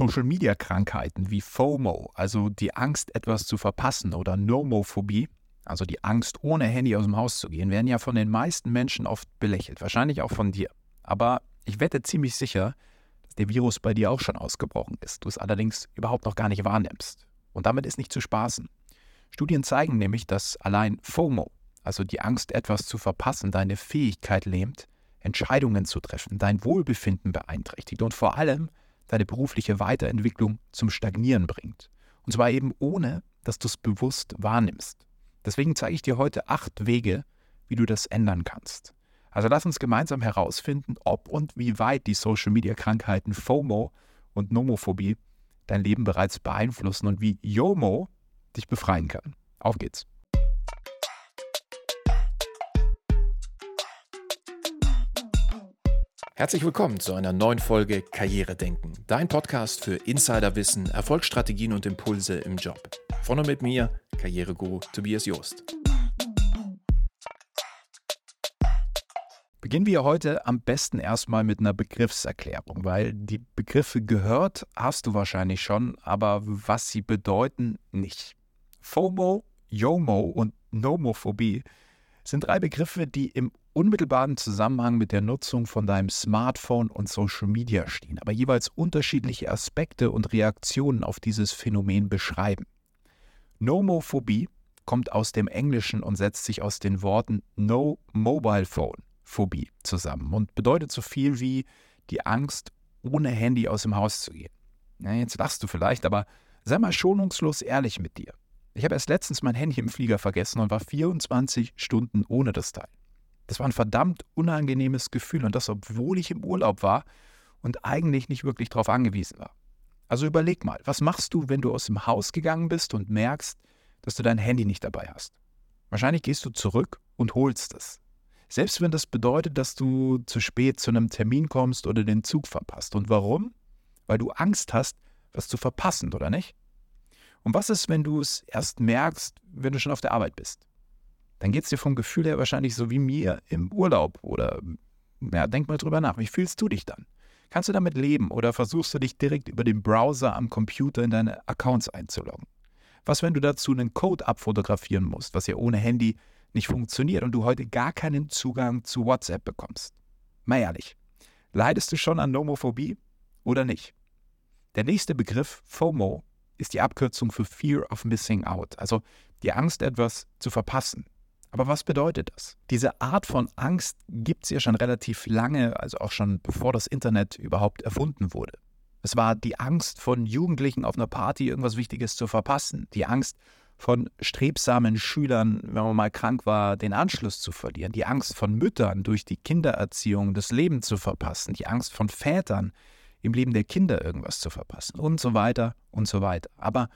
Social-Media-Krankheiten wie FOMO, also die Angst, etwas zu verpassen, oder Nomophobie, also die Angst, ohne Handy aus dem Haus zu gehen, werden ja von den meisten Menschen oft belächelt, wahrscheinlich auch von dir. Aber ich wette ziemlich sicher, dass der Virus bei dir auch schon ausgebrochen ist, du es allerdings überhaupt noch gar nicht wahrnimmst. Und damit ist nicht zu spaßen. Studien zeigen nämlich, dass allein FOMO, also die Angst, etwas zu verpassen, deine Fähigkeit lähmt, Entscheidungen zu treffen, dein Wohlbefinden beeinträchtigt und vor allem deine berufliche Weiterentwicklung zum Stagnieren bringt. Und zwar eben ohne, dass du es bewusst wahrnimmst. Deswegen zeige ich dir heute acht Wege, wie du das ändern kannst. Also lass uns gemeinsam herausfinden, ob und wie weit die Social-Media-Krankheiten FOMO und Nomophobie dein Leben bereits beeinflussen und wie YOMO dich befreien kann. Auf geht's. Herzlich willkommen zu einer neuen Folge Karriere denken, dein Podcast für Insiderwissen, Erfolgsstrategien und Impulse im Job. Von und mit mir, Karriereguru Tobias Joost. Beginnen wir heute am besten erstmal mit einer Begriffserklärung, weil die Begriffe gehört hast du wahrscheinlich schon, aber was sie bedeuten, nicht. FOMO, YOMO und Nomophobie sind drei Begriffe, die im unmittelbaren Zusammenhang mit der Nutzung von deinem Smartphone und Social Media stehen, aber jeweils unterschiedliche Aspekte und Reaktionen auf dieses Phänomen beschreiben. Nomophobie kommt aus dem Englischen und setzt sich aus den Worten No Mobile Phone Phobie zusammen und bedeutet so viel wie die Angst, ohne Handy aus dem Haus zu gehen. Ja, jetzt lachst du vielleicht, aber sei mal schonungslos ehrlich mit dir. Ich habe erst letztens mein Handy im Flieger vergessen und war 24 Stunden ohne das Teil. Das war ein verdammt unangenehmes Gefühl und das, obwohl ich im Urlaub war und eigentlich nicht wirklich darauf angewiesen war. Also überleg mal, was machst du, wenn du aus dem Haus gegangen bist und merkst, dass du dein Handy nicht dabei hast? Wahrscheinlich gehst du zurück und holst es. Selbst wenn das bedeutet, dass du zu spät zu einem Termin kommst oder den Zug verpasst. Und warum? Weil du Angst hast, was zu verpassen, oder nicht? Und was ist, wenn du es erst merkst, wenn du schon auf der Arbeit bist? Dann geht es dir vom Gefühl her wahrscheinlich so wie mir im Urlaub oder, ja, denk mal drüber nach. Wie fühlst du dich dann? Kannst du damit leben oder versuchst du dich direkt über den Browser am Computer in deine Accounts einzuloggen? Was, wenn du dazu einen Code abfotografieren musst, was ja ohne Handy nicht funktioniert und du heute gar keinen Zugang zu WhatsApp bekommst? Mal ehrlich, leidest du schon an Nomophobie oder nicht? Der nächste Begriff, FOMO, ist die Abkürzung für Fear of Missing Out, also die Angst, etwas zu verpassen. Aber was bedeutet das? Diese Art von Angst gibt es ja schon relativ lange, also auch schon bevor das Internet überhaupt erfunden wurde. Es war die Angst von Jugendlichen auf einer Party irgendwas Wichtiges zu verpassen, die Angst von strebsamen Schülern, wenn man mal krank war, den Anschluss zu verlieren, die Angst von Müttern durch die Kindererziehung das Leben zu verpassen, die Angst von Vätern im Leben der Kinder irgendwas zu verpassen und so weiter und so weiter. Aber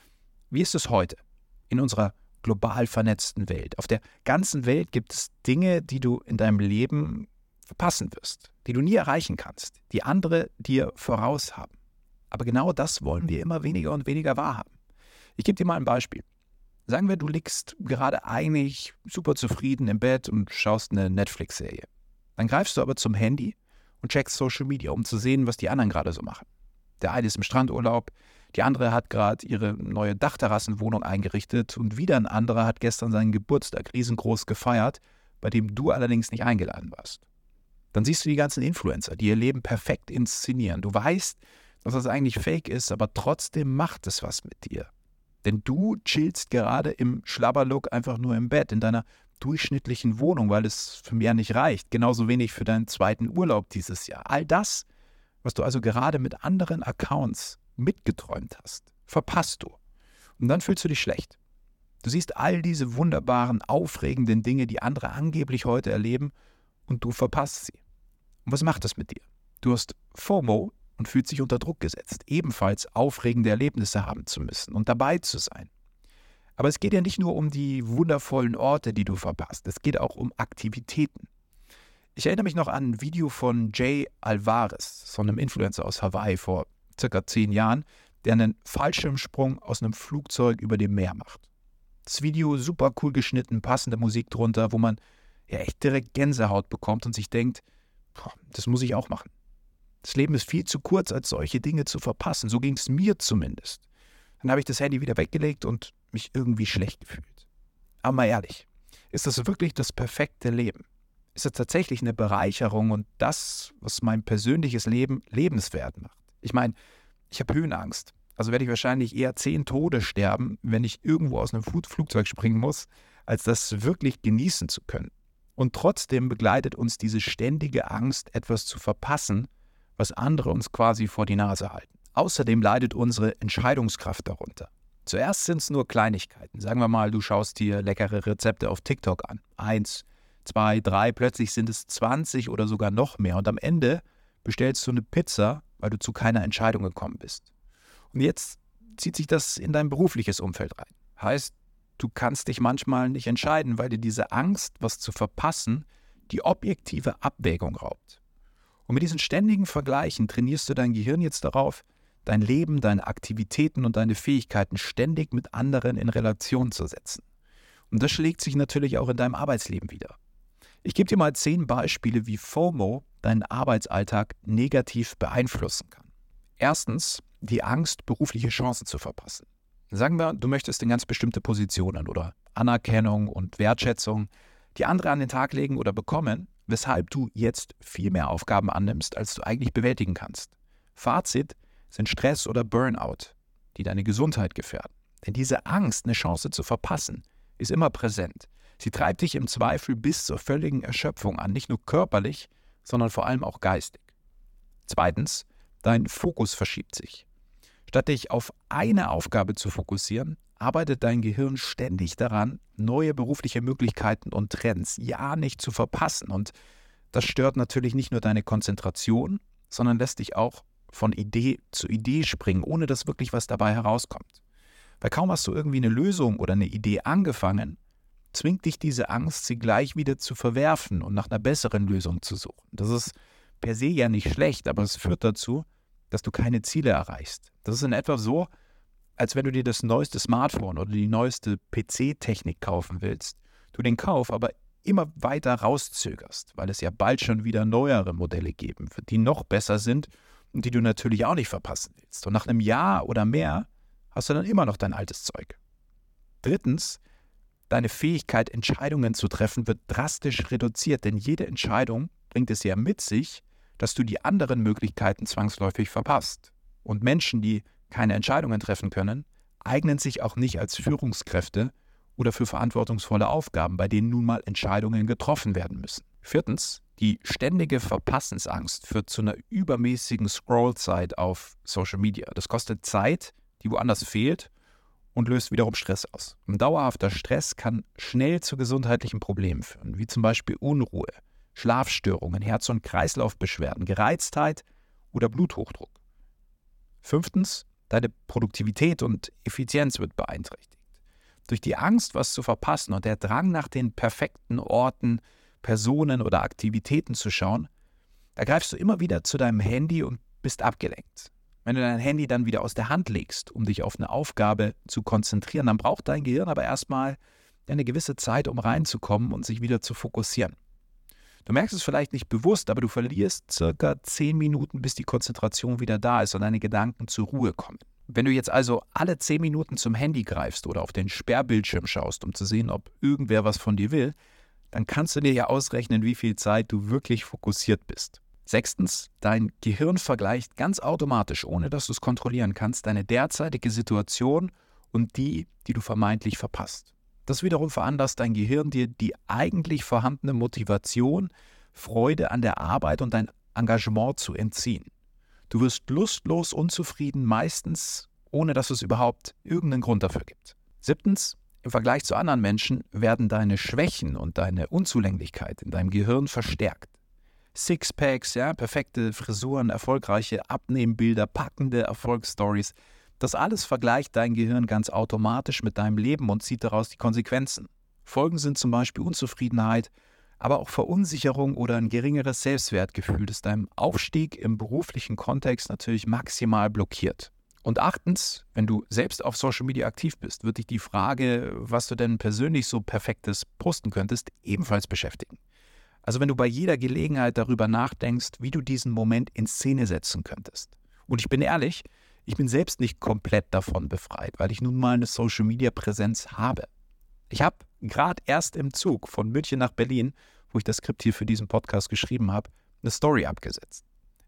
wie ist es heute in unserer global vernetzten Welt? Auf der ganzen Welt gibt es Dinge, die du in deinem Leben verpassen wirst, die du nie erreichen kannst, die andere dir voraus haben. Aber genau das wollen wir immer weniger und weniger wahrhaben. Ich gebe dir mal ein Beispiel. Sagen wir, du liegst gerade eigentlich super zufrieden im Bett und schaust eine Netflix-Serie. Dann greifst du aber zum Handy und checkst Social Media, um zu sehen, was die anderen gerade so machen. Der eine ist im Strandurlaub, die andere hat gerade ihre neue Dachterrassenwohnung eingerichtet und wieder ein anderer hat gestern seinen Geburtstag riesengroß gefeiert, bei dem du allerdings nicht eingeladen warst. Dann siehst du die ganzen Influencer, die ihr Leben perfekt inszenieren. Du weißt, dass das eigentlich fake ist, aber trotzdem macht es was mit dir. Denn du chillst gerade im Schlabberlook einfach nur im Bett, in deiner durchschnittlichen Wohnung, weil es für mehr nicht reicht. Genauso wenig für deinen zweiten Urlaub dieses Jahr. All das, was du also gerade mit anderen Accounts mitgeträumt hast, verpasst du. Und dann fühlst du dich schlecht. Du siehst all diese wunderbaren, aufregenden Dinge, die andere angeblich heute erleben, und du verpasst sie. Und was macht das mit dir? Du hast FOMO und fühlst dich unter Druck gesetzt, ebenfalls aufregende Erlebnisse haben zu müssen und dabei zu sein. Aber es geht ja nicht nur um die wundervollen Orte, die du verpasst, es geht auch um Aktivitäten. Ich erinnere mich noch an ein Video von Jay Alvarez, so einem Influencer aus Hawaii vor circa zehn Jahren, der einen Fallschirmsprung aus einem Flugzeug über dem Meer macht. Das Video super cool geschnitten, passende Musik drunter, wo man ja echt direkt Gänsehaut bekommt und sich denkt, boah, das muss ich auch machen. Das Leben ist viel zu kurz, als solche Dinge zu verpassen. So ging es mir zumindest. Dann habe ich das Handy wieder weggelegt und mich irgendwie schlecht gefühlt. Aber mal ehrlich, ist das wirklich das perfekte Leben? Ist das tatsächlich eine Bereicherung und das, was mein persönliches Leben lebenswert macht? Ich meine, ich habe Höhenangst. Also werde ich wahrscheinlich eher zehn Tode sterben, wenn ich irgendwo aus einem Flugzeug springen muss, als das wirklich genießen zu können. Und trotzdem begleitet uns diese ständige Angst, etwas zu verpassen, was andere uns quasi vor die Nase halten. Außerdem leidet unsere Entscheidungskraft darunter. Zuerst sind es nur Kleinigkeiten. Sagen wir mal, du schaust dir leckere Rezepte auf TikTok an. Eins, zwei, drei, plötzlich sind es 20 oder sogar noch mehr. Und am Ende bestellst du eine Pizza, weil du zu keiner Entscheidung gekommen bist. Und jetzt zieht sich das in dein berufliches Umfeld rein. Heißt, du kannst dich manchmal nicht entscheiden, weil dir diese Angst, was zu verpassen, die objektive Abwägung raubt. Und mit diesen ständigen Vergleichen trainierst du dein Gehirn jetzt darauf, dein Leben, deine Aktivitäten und deine Fähigkeiten ständig mit anderen in Relation zu setzen. Und das schlägt sich natürlich auch in deinem Arbeitsleben wieder. Ich gebe dir mal zehn Beispiele, wie FOMO deinen Arbeitsalltag negativ beeinflussen kann. Erstens, die Angst, berufliche Chancen zu verpassen. Sagen wir, du möchtest in ganz bestimmte Positionen oder Anerkennung und Wertschätzung, die andere an den Tag legen oder bekommen, weshalb du jetzt viel mehr Aufgaben annimmst, als du eigentlich bewältigen kannst. Fazit sind Stress oder Burnout, die deine Gesundheit gefährden. Denn diese Angst, eine Chance zu verpassen, ist immer präsent. Sie treibt dich im Zweifel bis zur völligen Erschöpfung an, nicht nur körperlich, sondern vor allem auch geistig. Zweitens, dein Fokus verschiebt sich. Statt dich auf eine Aufgabe zu fokussieren, arbeitet dein Gehirn ständig daran, neue berufliche Möglichkeiten und Trends ja nicht zu verpassen. Und das stört natürlich nicht nur deine Konzentration, sondern lässt dich auch von Idee zu Idee springen, ohne dass wirklich was dabei herauskommt. Weil kaum hast du irgendwie eine Lösung oder eine Idee angefangen, zwingt dich diese Angst, sie gleich wieder zu verwerfen und nach einer besseren Lösung zu suchen. Das ist per se ja nicht schlecht, aber es führt dazu, dass du keine Ziele erreichst. Das ist in etwa so, als wenn du dir das neueste Smartphone oder die neueste PC-Technik kaufen willst, du den Kauf aber immer weiter rauszögerst, weil es ja bald schon wieder neuere Modelle geben wird, die noch besser sind und die du natürlich auch nicht verpassen willst. Und nach einem Jahr oder mehr hast du dann immer noch dein altes Zeug. Drittens, deine Fähigkeit, Entscheidungen zu treffen, wird drastisch reduziert, denn jede Entscheidung bringt es ja mit sich, dass du die anderen Möglichkeiten zwangsläufig verpasst. Und Menschen, die keine Entscheidungen treffen können, eignen sich auch nicht als Führungskräfte oder für verantwortungsvolle Aufgaben, bei denen nun mal Entscheidungen getroffen werden müssen. Viertens, die ständige Verpassensangst führt zu einer übermäßigen Scrollzeit auf Social Media. Das kostet Zeit, die woanders fehlt und löst wiederum Stress aus. Ein dauerhafter Stress kann schnell zu gesundheitlichen Problemen führen, wie zum Beispiel Unruhe, Schlafstörungen, Herz- und Kreislaufbeschwerden, Gereiztheit oder Bluthochdruck. Fünftens, deine Produktivität und Effizienz wird beeinträchtigt. Durch die Angst, was zu verpassen und der Drang nach den perfekten Orten, Personen oder Aktivitäten zu schauen, da greifst du immer wieder zu deinem Handy und bist abgelenkt. Wenn du dein Handy dann wieder aus der Hand legst, um dich auf eine Aufgabe zu konzentrieren, dann braucht dein Gehirn aber erstmal eine gewisse Zeit, um reinzukommen und sich wieder zu fokussieren. Du merkst es vielleicht nicht bewusst, aber du verlierst circa 10 Minuten, bis die Konzentration wieder da ist und deine Gedanken zur Ruhe kommen. Wenn du jetzt also alle 10 Minuten zum Handy greifst oder auf den Sperrbildschirm schaust, um zu sehen, ob irgendwer was von dir will, dann kannst du dir ja ausrechnen, wie viel Zeit du wirklich fokussiert bist. Sechstens, dein Gehirn vergleicht ganz automatisch, ohne dass du es kontrollieren kannst, deine derzeitige Situation und die, die du vermeintlich verpasst. Das wiederum veranlasst dein Gehirn dir die eigentlich vorhandene Motivation, Freude an der Arbeit und dein Engagement zu entziehen. Du wirst lustlos unzufrieden, meistens ohne dass es überhaupt irgendeinen Grund dafür gibt. Siebtens, im Vergleich zu anderen Menschen werden deine Schwächen und deine Unzulänglichkeit in deinem Gehirn verstärkt. Sixpacks, ja, perfekte Frisuren, erfolgreiche Abnehmbilder, packende Erfolgsstories – das alles vergleicht dein Gehirn ganz automatisch mit deinem Leben und zieht daraus die Konsequenzen. Folgen sind zum Beispiel Unzufriedenheit, aber auch Verunsicherung oder ein geringeres Selbstwertgefühl, das deinem Aufstieg im beruflichen Kontext natürlich maximal blockiert. Und achtens, wenn du selbst auf Social Media aktiv bist, wird dich die Frage, was du denn persönlich so perfektes posten könntest, ebenfalls beschäftigen. Also wenn du bei jeder Gelegenheit darüber nachdenkst, wie du diesen Moment in Szene setzen könntest. Und ich bin ehrlich, ich bin selbst nicht komplett davon befreit, weil ich nun mal eine Social-Media-Präsenz habe. Ich habe gerade erst im Zug von München nach Berlin, wo ich das Skript hier für diesen Podcast geschrieben habe, eine Story abgesetzt.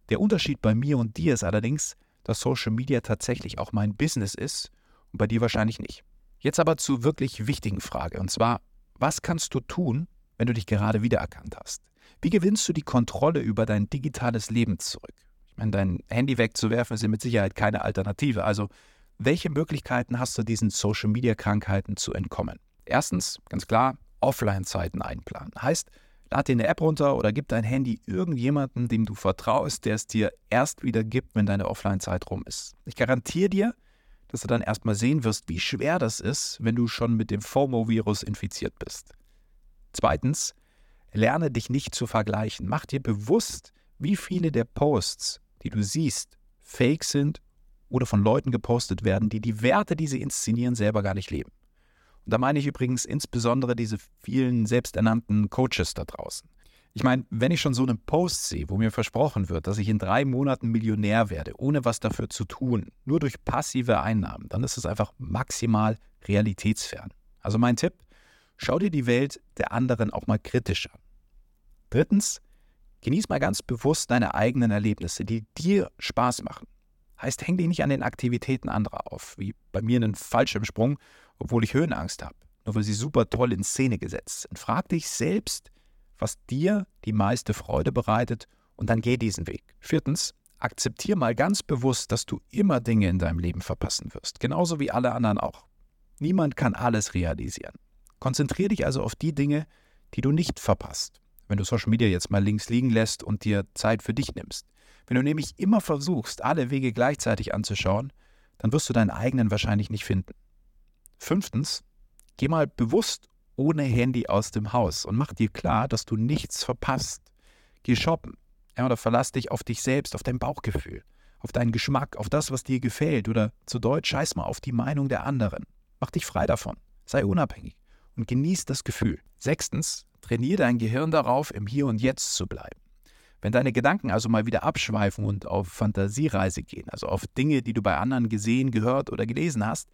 Der Unterschied bei mir und dir ist allerdings, dass Social Media tatsächlich auch mein Business ist und bei dir wahrscheinlich nicht. Jetzt aber zur wirklich wichtigen Frage und zwar, was kannst du tun, wenn du dich gerade wiedererkannt hast? Wie gewinnst du die Kontrolle über dein digitales Leben zurück? Ich meine, dein Handy wegzuwerfen ist mit Sicherheit keine Alternative. Also, welche Möglichkeiten hast du, diesen Social-Media-Krankheiten zu entkommen? Erstens, ganz klar, Offline-Zeiten einplanen. Heißt, lad dir eine App runter oder gib dein Handy irgendjemandem, dem du vertraust, der es dir erst wieder gibt, wenn deine Offline-Zeit rum ist. Ich garantiere dir, dass du dann erstmal sehen wirst, wie schwer das ist, wenn du schon mit dem FOMO-Virus infiziert bist. Zweitens, lerne dich nicht zu vergleichen. Mach dir bewusst, wie viele der Posts, die du siehst, fake sind oder von Leuten gepostet werden, die die Werte, die sie inszenieren, selber gar nicht leben. Und da meine ich übrigens insbesondere diese vielen selbsternannten Coaches da draußen. Ich meine, wenn ich schon so einen Post sehe, wo mir versprochen wird, dass ich in drei Monaten Millionär werde, ohne was dafür zu tun, nur durch passive Einnahmen, dann ist es einfach maximal realitätsfern. Also mein Tipp, Schau dir die Welt der anderen auch mal kritisch an. Drittens, genieß mal ganz bewusst deine eigenen Erlebnisse, die dir Spaß machen. Heißt, häng dich nicht an den Aktivitäten anderer auf, wie bei mir einen Fallschirmsprung, obwohl ich Höhenangst habe, nur weil sie super toll in Szene gesetzt sind. Frag dich selbst, was dir die meiste Freude bereitet und dann geh diesen Weg. Viertens, akzeptier mal ganz bewusst, dass du immer Dinge in deinem Leben verpassen wirst, genauso wie alle anderen auch. Niemand kann alles realisieren. Konzentriere dich also auf die Dinge, die du nicht verpasst, wenn du Social Media jetzt mal links liegen lässt und dir Zeit für dich nimmst. Wenn du nämlich immer versuchst, alle Wege gleichzeitig anzuschauen, dann wirst du deinen eigenen wahrscheinlich nicht finden. Fünftens, geh mal bewusst ohne Handy aus dem Haus und mach dir klar, dass du nichts verpasst. Geh shoppen ja, oder verlass dich auf dich selbst, auf dein Bauchgefühl, auf deinen Geschmack, auf das, was dir gefällt oder zu Deutsch scheiß mal auf die Meinung der anderen. Mach dich frei davon. Sei unabhängig und genieß das Gefühl. Sechstens, trainiere dein Gehirn darauf, im Hier und Jetzt zu bleiben. Wenn deine Gedanken also mal wieder abschweifen und auf Fantasiereise gehen, also auf Dinge, die du bei anderen gesehen, gehört oder gelesen hast,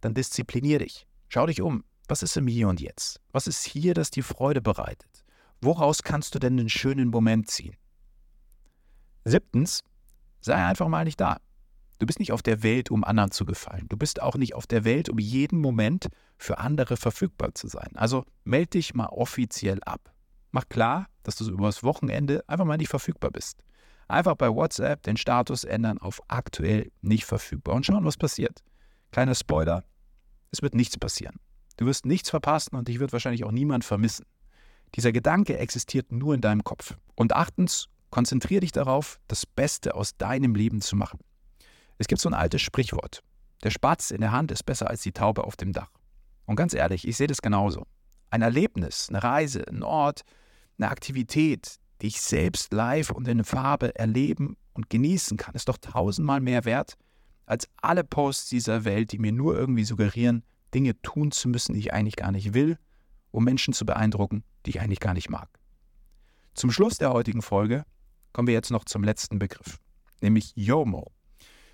dann disziplinier dich. Schau dich um. Was ist im Hier und Jetzt? Was ist hier, das dir Freude bereitet? Woraus kannst du denn einen schönen Moment ziehen? Siebtens, sei einfach mal nicht da. Du bist nicht auf der Welt, um anderen zu gefallen. Du bist auch nicht auf der Welt, um jeden Moment für andere verfügbar zu sein. Also melde dich mal offiziell ab. Mach klar, dass du übers Wochenende einfach mal nicht verfügbar bist. Einfach bei WhatsApp den Status ändern auf aktuell nicht verfügbar und schauen, was passiert. Kleiner Spoiler, es wird nichts passieren. Du wirst nichts verpassen und dich wird wahrscheinlich auch niemand vermissen. Dieser Gedanke existiert nur in deinem Kopf. Und achtens, konzentriere dich darauf, das Beste aus deinem Leben zu machen. Es gibt so ein altes Sprichwort. Der Spatz in der Hand ist besser als die Taube auf dem Dach. Und ganz ehrlich, ich sehe das genauso. Ein Erlebnis, eine Reise, ein Ort, eine Aktivität, die ich selbst live und in Farbe erleben und genießen kann, ist doch tausendmal mehr wert als alle Posts dieser Welt, die mir nur irgendwie suggerieren, Dinge tun zu müssen, die ich eigentlich gar nicht will, um Menschen zu beeindrucken, die ich eigentlich gar nicht mag. Zum Schluss der heutigen Folge kommen wir jetzt noch zum letzten Begriff, nämlich YOMO.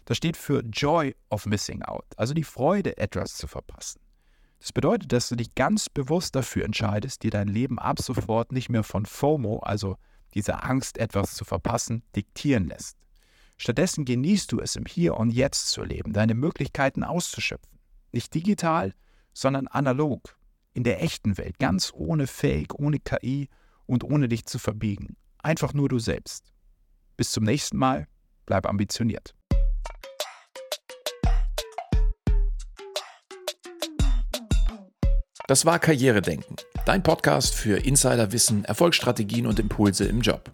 Das steht für Joy of Missing Out, also die Freude, etwas zu verpassen. Das bedeutet, dass du dich ganz bewusst dafür entscheidest, dir dein Leben ab sofort nicht mehr von FOMO, also dieser Angst, etwas zu verpassen, diktieren lässt. Stattdessen genießt du es im Hier und Jetzt zu leben, deine Möglichkeiten auszuschöpfen. Nicht digital, sondern analog, in der echten Welt, ganz ohne Fake, ohne KI und ohne dich zu verbiegen. Einfach nur du selbst. Bis zum nächsten Mal, bleib ambitioniert. Das war Karrieredenken, dein Podcast für Insiderwissen, Erfolgsstrategien und Impulse im Job.